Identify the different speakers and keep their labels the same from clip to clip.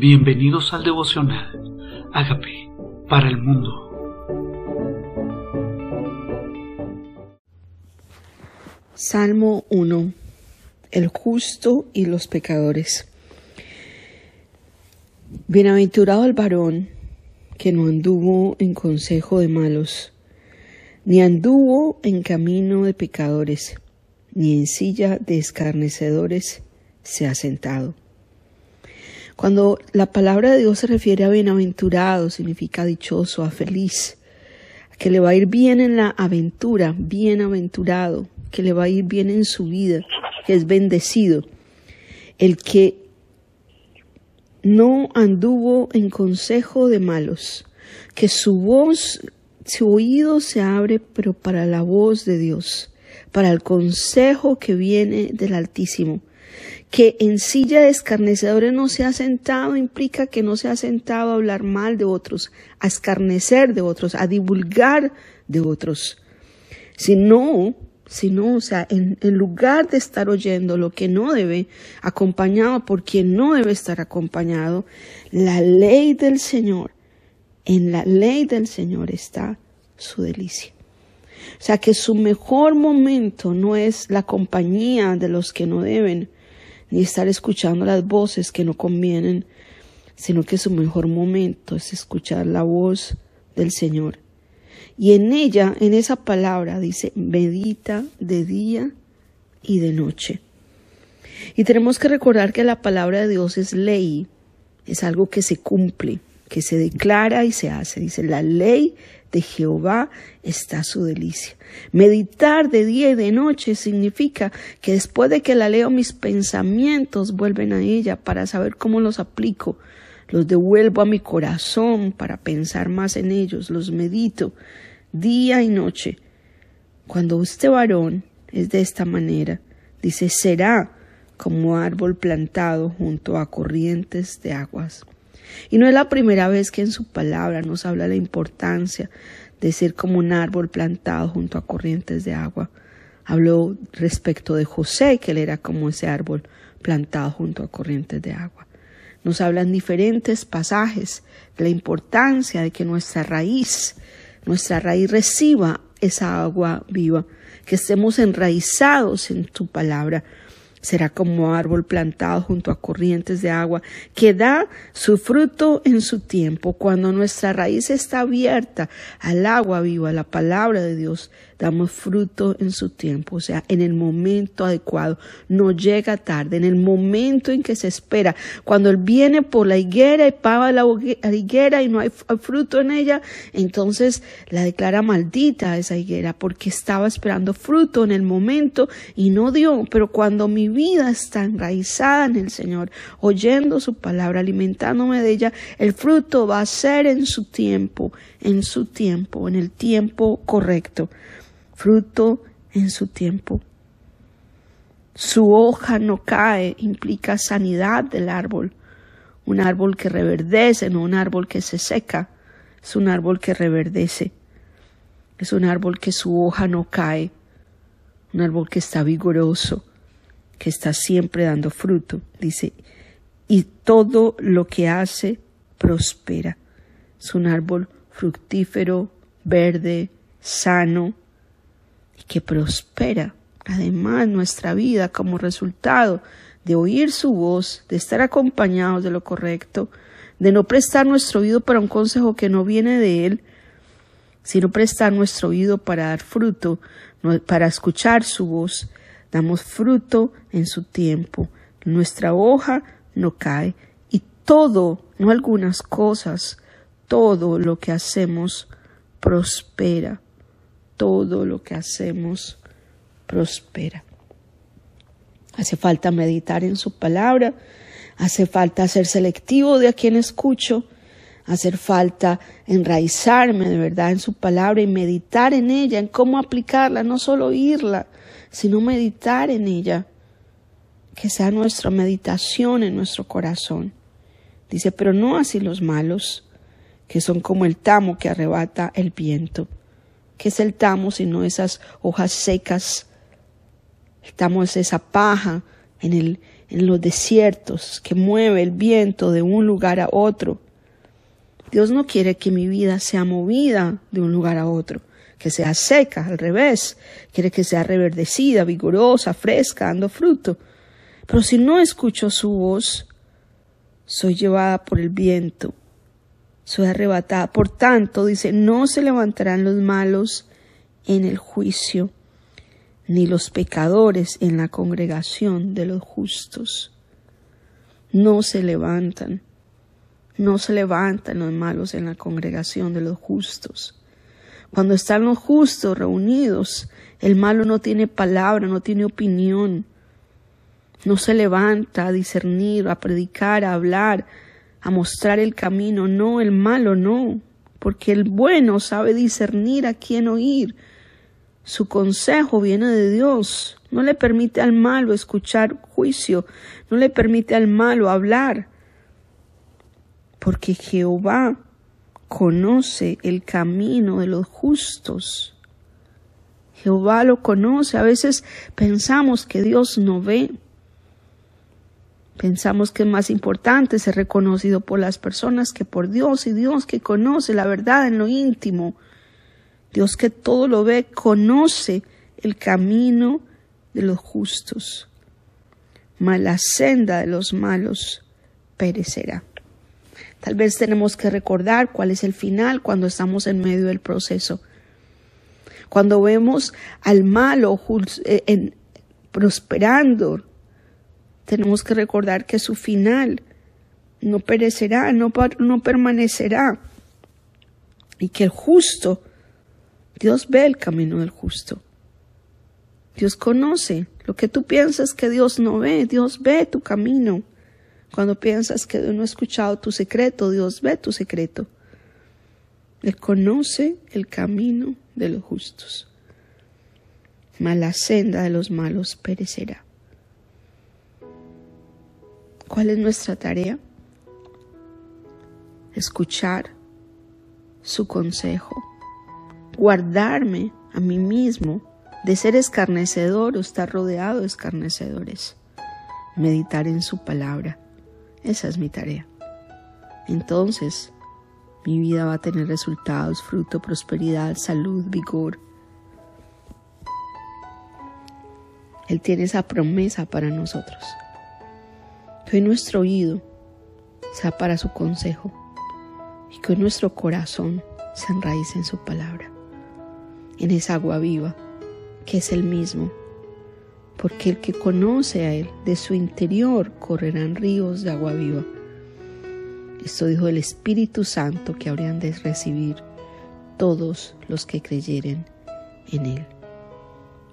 Speaker 1: Bienvenidos al devocional. Hágame para el mundo.
Speaker 2: Salmo 1. El justo y los pecadores. Bienaventurado el varón que no anduvo en consejo de malos, ni anduvo en camino de pecadores, ni en silla de escarnecedores se ha sentado cuando la palabra de Dios se refiere a bienaventurado, significa dichoso, a feliz, que le va a ir bien en la aventura, bienaventurado, que le va a ir bien en su vida, que es bendecido. El que no anduvo en consejo de malos, que su voz, su oído se abre, pero para la voz de Dios, para el consejo que viene del Altísimo que en silla de escarnecedores no se ha sentado implica que no se ha sentado a hablar mal de otros, a escarnecer de otros, a divulgar de otros. Si no, si no, o sea, en, en lugar de estar oyendo lo que no debe, acompañado por quien no debe estar acompañado, la ley del Señor, en la ley del Señor está su delicia. O sea que su mejor momento no es la compañía de los que no deben, ni estar escuchando las voces que no convienen, sino que su mejor momento es escuchar la voz del Señor. Y en ella, en esa palabra, dice, medita de día y de noche. Y tenemos que recordar que la palabra de Dios es ley, es algo que se cumple, que se declara y se hace. Dice, la ley de Jehová está su delicia. Meditar de día y de noche significa que después de que la leo mis pensamientos vuelven a ella para saber cómo los aplico, los devuelvo a mi corazón para pensar más en ellos, los medito día y noche. Cuando este varón es de esta manera, dice, será como árbol plantado junto a corrientes de aguas. Y no es la primera vez que en su palabra nos habla la importancia de ser como un árbol plantado junto a corrientes de agua. Habló respecto de José, que él era como ese árbol plantado junto a corrientes de agua. Nos hablan diferentes pasajes de la importancia de que nuestra raíz, nuestra raíz reciba esa agua viva, que estemos enraizados en tu palabra, Será como árbol plantado junto a corrientes de agua, que da su fruto en su tiempo. Cuando nuestra raíz está abierta al agua viva, la palabra de Dios, damos fruto en su tiempo, o sea, en el momento adecuado. No llega tarde, en el momento en que se espera. Cuando Él viene por la higuera y paga la higuera y no hay fruto en ella, entonces la declara maldita esa higuera porque estaba esperando fruto en el momento y no dio. Pero cuando mi vida está enraizada en el Señor, oyendo su palabra, alimentándome de ella, el fruto va a ser en su tiempo, en su tiempo, en el tiempo correcto. Fruto en su tiempo. Su hoja no cae implica sanidad del árbol. Un árbol que reverdece, no un árbol que se seca. Es un árbol que reverdece. Es un árbol que su hoja no cae. Un árbol que está vigoroso que está siempre dando fruto, dice, y todo lo que hace prospera. Es un árbol fructífero, verde, sano, y que prospera. Además, nuestra vida como resultado de oír su voz, de estar acompañados de lo correcto, de no prestar nuestro oído para un consejo que no viene de Él, sino prestar nuestro oído para dar fruto, para escuchar su voz, damos fruto en su tiempo, nuestra hoja no cae y todo, no algunas cosas, todo lo que hacemos prospera, todo lo que hacemos prospera. Hace falta meditar en su palabra, hace falta ser selectivo de a quien escucho, hace falta enraizarme de verdad en su palabra y meditar en ella, en cómo aplicarla, no solo oírla, sino meditar en ella, que sea nuestra meditación en nuestro corazón. Dice, pero no así los malos, que son como el tamo que arrebata el viento. ¿Qué es el tamo sino esas hojas secas? El tamo es esa paja en, el, en los desiertos, que mueve el viento de un lugar a otro. Dios no quiere que mi vida sea movida de un lugar a otro, que sea seca, al revés. Quiere que sea reverdecida, vigorosa, fresca, dando fruto. Pero si no escucho su voz, soy llevada por el viento, soy arrebatada. Por tanto, dice, no se levantarán los malos en el juicio, ni los pecadores en la congregación de los justos. No se levantan, no se levantan los malos en la congregación de los justos. Cuando están los justos reunidos, el malo no tiene palabra, no tiene opinión, no se levanta a discernir, a predicar, a hablar, a mostrar el camino, no, el malo no, porque el bueno sabe discernir a quién oír, su consejo viene de Dios. No le permite al malo escuchar juicio. No le permite al malo hablar. Porque Jehová conoce el camino de los justos. Jehová lo conoce. A veces pensamos que Dios no ve. Pensamos que es más importante ser reconocido por las personas que por Dios y Dios que conoce la verdad en lo íntimo. Dios que todo lo ve, conoce el camino de los justos, mas la senda de los malos perecerá. Tal vez tenemos que recordar cuál es el final cuando estamos en medio del proceso. Cuando vemos al malo eh, prosperando, tenemos que recordar que su final no perecerá, no, permanecerá, y que el justo Dios ve el camino del justo. Dios conoce lo que tú piensas que Dios no ve. Dios ve tu camino. Cuando piensas que Dios no ha escuchado tu secreto, Dios ve tu secreto. Él conoce el camino de los justos. Mas la senda de los malos perecerá. ¿Cuál es nuestra tarea? Escuchar su consejo guardarme a mí mismo de ser escarnecedor o estar rodeado de escarnecedores. Meditar en su palabra. Esa es mi tarea. Entonces, mi vida va a tener resultados, fruto, prosperidad, salud, vigor. Él tiene esa promesa para nosotros. Que hoy nuestro oído sea para su consejo y que hoy nuestro corazón se enraíce en su palabra en esa agua viva, que es el mismo, porque el que conoce a Él, de su interior correrán ríos de agua viva. Esto dijo el Espíritu Santo que habrían de recibir todos los que creyeren en Él.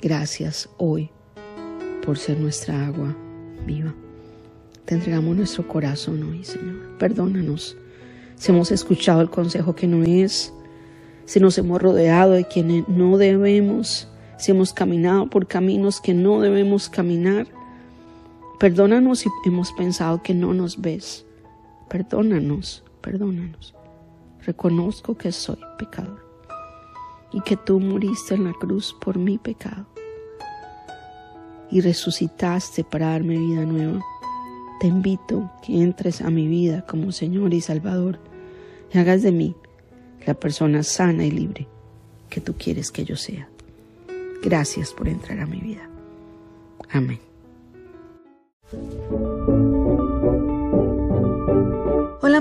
Speaker 2: Gracias hoy por ser nuestra agua viva. Te entregamos nuestro corazón hoy, Señor. Perdónanos si hemos escuchado el consejo que no es, si nos hemos rodeado de quienes no debemos, si hemos caminado por caminos que no debemos caminar. Perdónanos si hemos pensado que no nos ves. Perdónanos, perdónanos. Reconozco que soy pecador y que tú muriste en la cruz por mi pecado y resucitaste para darme vida nueva. Te invito que entres a mi vida como Señor y Salvador y hagas de mí la persona sana y libre que tú quieres que yo sea. Gracias por entrar a mi vida. Amén.